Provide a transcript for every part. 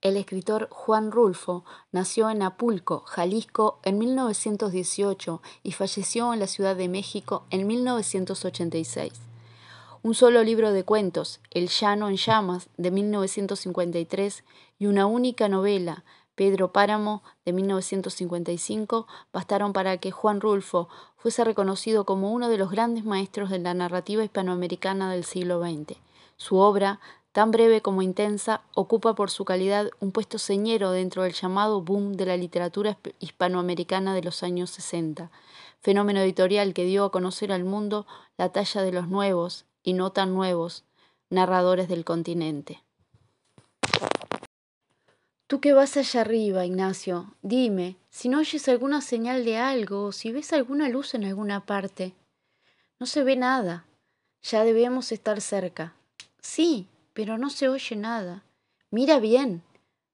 El escritor Juan Rulfo nació en Apulco, Jalisco, en 1918 y falleció en la Ciudad de México en 1986. Un solo libro de cuentos, El llano en llamas, de 1953, y una única novela, Pedro Páramo, de 1955, bastaron para que Juan Rulfo fuese reconocido como uno de los grandes maestros de la narrativa hispanoamericana del siglo XX. Su obra, tan breve como intensa, ocupa por su calidad un puesto señero dentro del llamado boom de la literatura hispanoamericana de los años 60, fenómeno editorial que dio a conocer al mundo la talla de los nuevos, y no tan nuevos, narradores del continente. Tú que vas allá arriba, Ignacio, dime si no oyes alguna señal de algo o si ves alguna luz en alguna parte. No se ve nada. Ya debemos estar cerca. Sí, pero no se oye nada. Mira bien.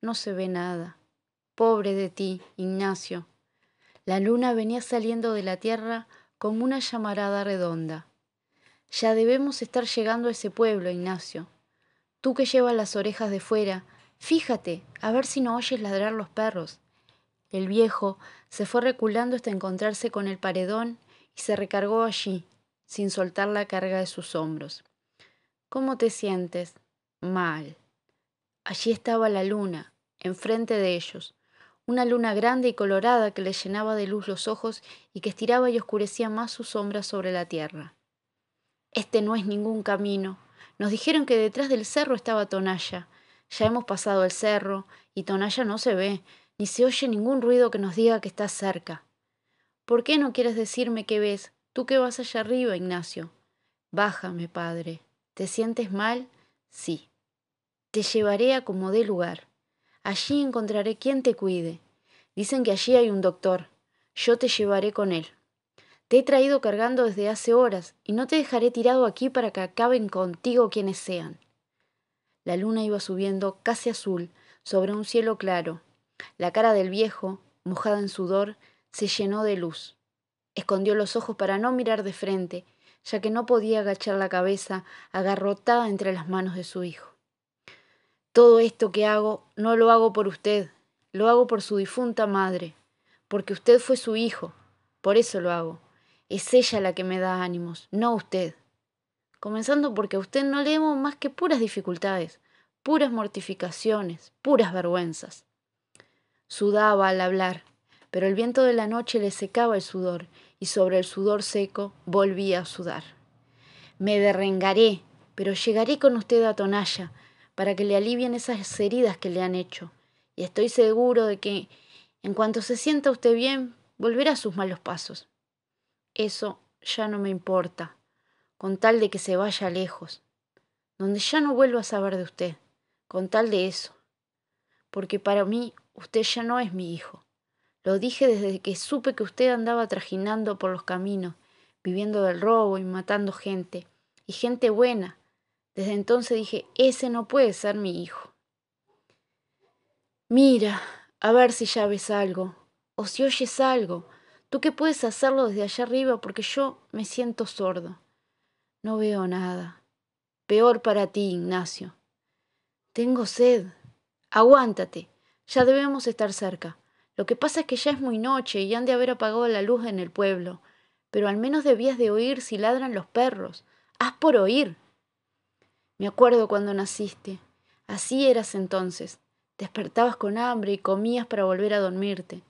No se ve nada. Pobre de ti, Ignacio. La luna venía saliendo de la tierra como una llamarada redonda. Ya debemos estar llegando a ese pueblo, Ignacio. Tú que llevas las orejas de fuera, Fíjate, a ver si no oyes ladrar los perros. El viejo se fue reculando hasta encontrarse con el paredón y se recargó allí, sin soltar la carga de sus hombros. ¿Cómo te sientes? Mal. Allí estaba la luna, enfrente de ellos, una luna grande y colorada que le llenaba de luz los ojos y que estiraba y oscurecía más sus sombras sobre la tierra. Este no es ningún camino. Nos dijeron que detrás del cerro estaba Tonalla, ya hemos pasado el cerro y Tonalla no se ve, ni se oye ningún ruido que nos diga que estás cerca. ¿Por qué no quieres decirme qué ves? Tú que vas allá arriba, Ignacio. Bájame, padre. ¿Te sientes mal? Sí. Te llevaré a como dé lugar. Allí encontraré quien te cuide. Dicen que allí hay un doctor. Yo te llevaré con él. Te he traído cargando desde hace horas y no te dejaré tirado aquí para que acaben contigo quienes sean. La luna iba subiendo casi azul sobre un cielo claro. La cara del viejo, mojada en sudor, se llenó de luz. Escondió los ojos para no mirar de frente, ya que no podía agachar la cabeza agarrotada entre las manos de su hijo. Todo esto que hago no lo hago por usted, lo hago por su difunta madre, porque usted fue su hijo, por eso lo hago. Es ella la que me da ánimos, no usted comenzando porque a usted no le demos más que puras dificultades, puras mortificaciones, puras vergüenzas. Sudaba al hablar, pero el viento de la noche le secaba el sudor, y sobre el sudor seco volvía a sudar. Me derrengaré, pero llegaré con usted a Tonalla, para que le alivien esas heridas que le han hecho, y estoy seguro de que, en cuanto se sienta usted bien, volverá a sus malos pasos. Eso ya no me importa con tal de que se vaya lejos, donde ya no vuelva a saber de usted, con tal de eso, porque para mí usted ya no es mi hijo. Lo dije desde que supe que usted andaba trajinando por los caminos, viviendo del robo y matando gente, y gente buena. Desde entonces dije, ese no puede ser mi hijo. Mira, a ver si ya ves algo, o si oyes algo, tú que puedes hacerlo desde allá arriba porque yo me siento sordo. No veo nada. Peor para ti, Ignacio. Tengo sed. Aguántate. Ya debemos estar cerca. Lo que pasa es que ya es muy noche y han de haber apagado la luz en el pueblo. Pero al menos debías de oír si ladran los perros. Haz por oír. Me acuerdo cuando naciste. Así eras entonces. Despertabas con hambre y comías para volver a dormirte.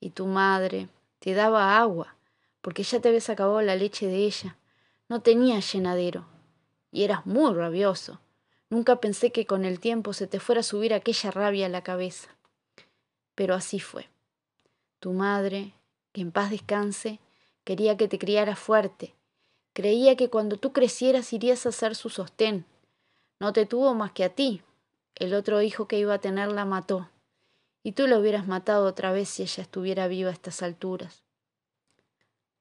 Y tu madre te daba agua, porque ya te habías acabado la leche de ella. No tenía llenadero. Y eras muy rabioso. Nunca pensé que con el tiempo se te fuera a subir aquella rabia a la cabeza. Pero así fue. Tu madre, que en paz descanse, quería que te criara fuerte. Creía que cuando tú crecieras irías a ser su sostén. No te tuvo más que a ti. El otro hijo que iba a tener la mató. Y tú lo hubieras matado otra vez si ella estuviera viva a estas alturas.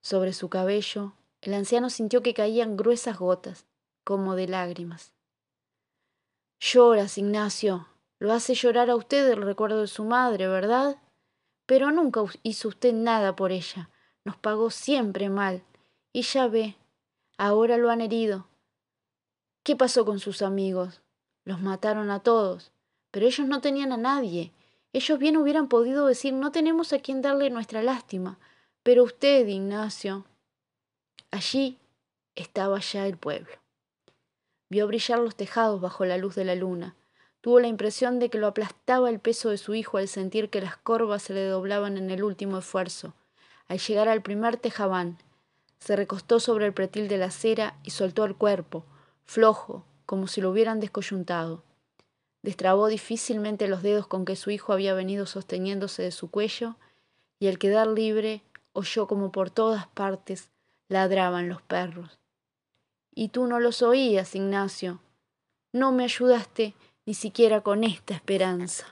Sobre su cabello el anciano sintió que caían gruesas gotas, como de lágrimas. Lloras, Ignacio. Lo hace llorar a usted el recuerdo de su madre, ¿verdad? Pero nunca hizo usted nada por ella. Nos pagó siempre mal. Y ya ve, ahora lo han herido. ¿Qué pasó con sus amigos? Los mataron a todos. Pero ellos no tenían a nadie. Ellos bien hubieran podido decir no tenemos a quien darle nuestra lástima. Pero usted, Ignacio. Allí estaba ya el pueblo. Vio brillar los tejados bajo la luz de la luna. Tuvo la impresión de que lo aplastaba el peso de su hijo al sentir que las corvas se le doblaban en el último esfuerzo. Al llegar al primer tejabán, se recostó sobre el pretil de la acera y soltó el cuerpo, flojo, como si lo hubieran descoyuntado. Destrabó difícilmente los dedos con que su hijo había venido sosteniéndose de su cuello, y al quedar libre oyó como por todas partes ladraban los perros. Y tú no los oías, Ignacio. No me ayudaste ni siquiera con esta esperanza.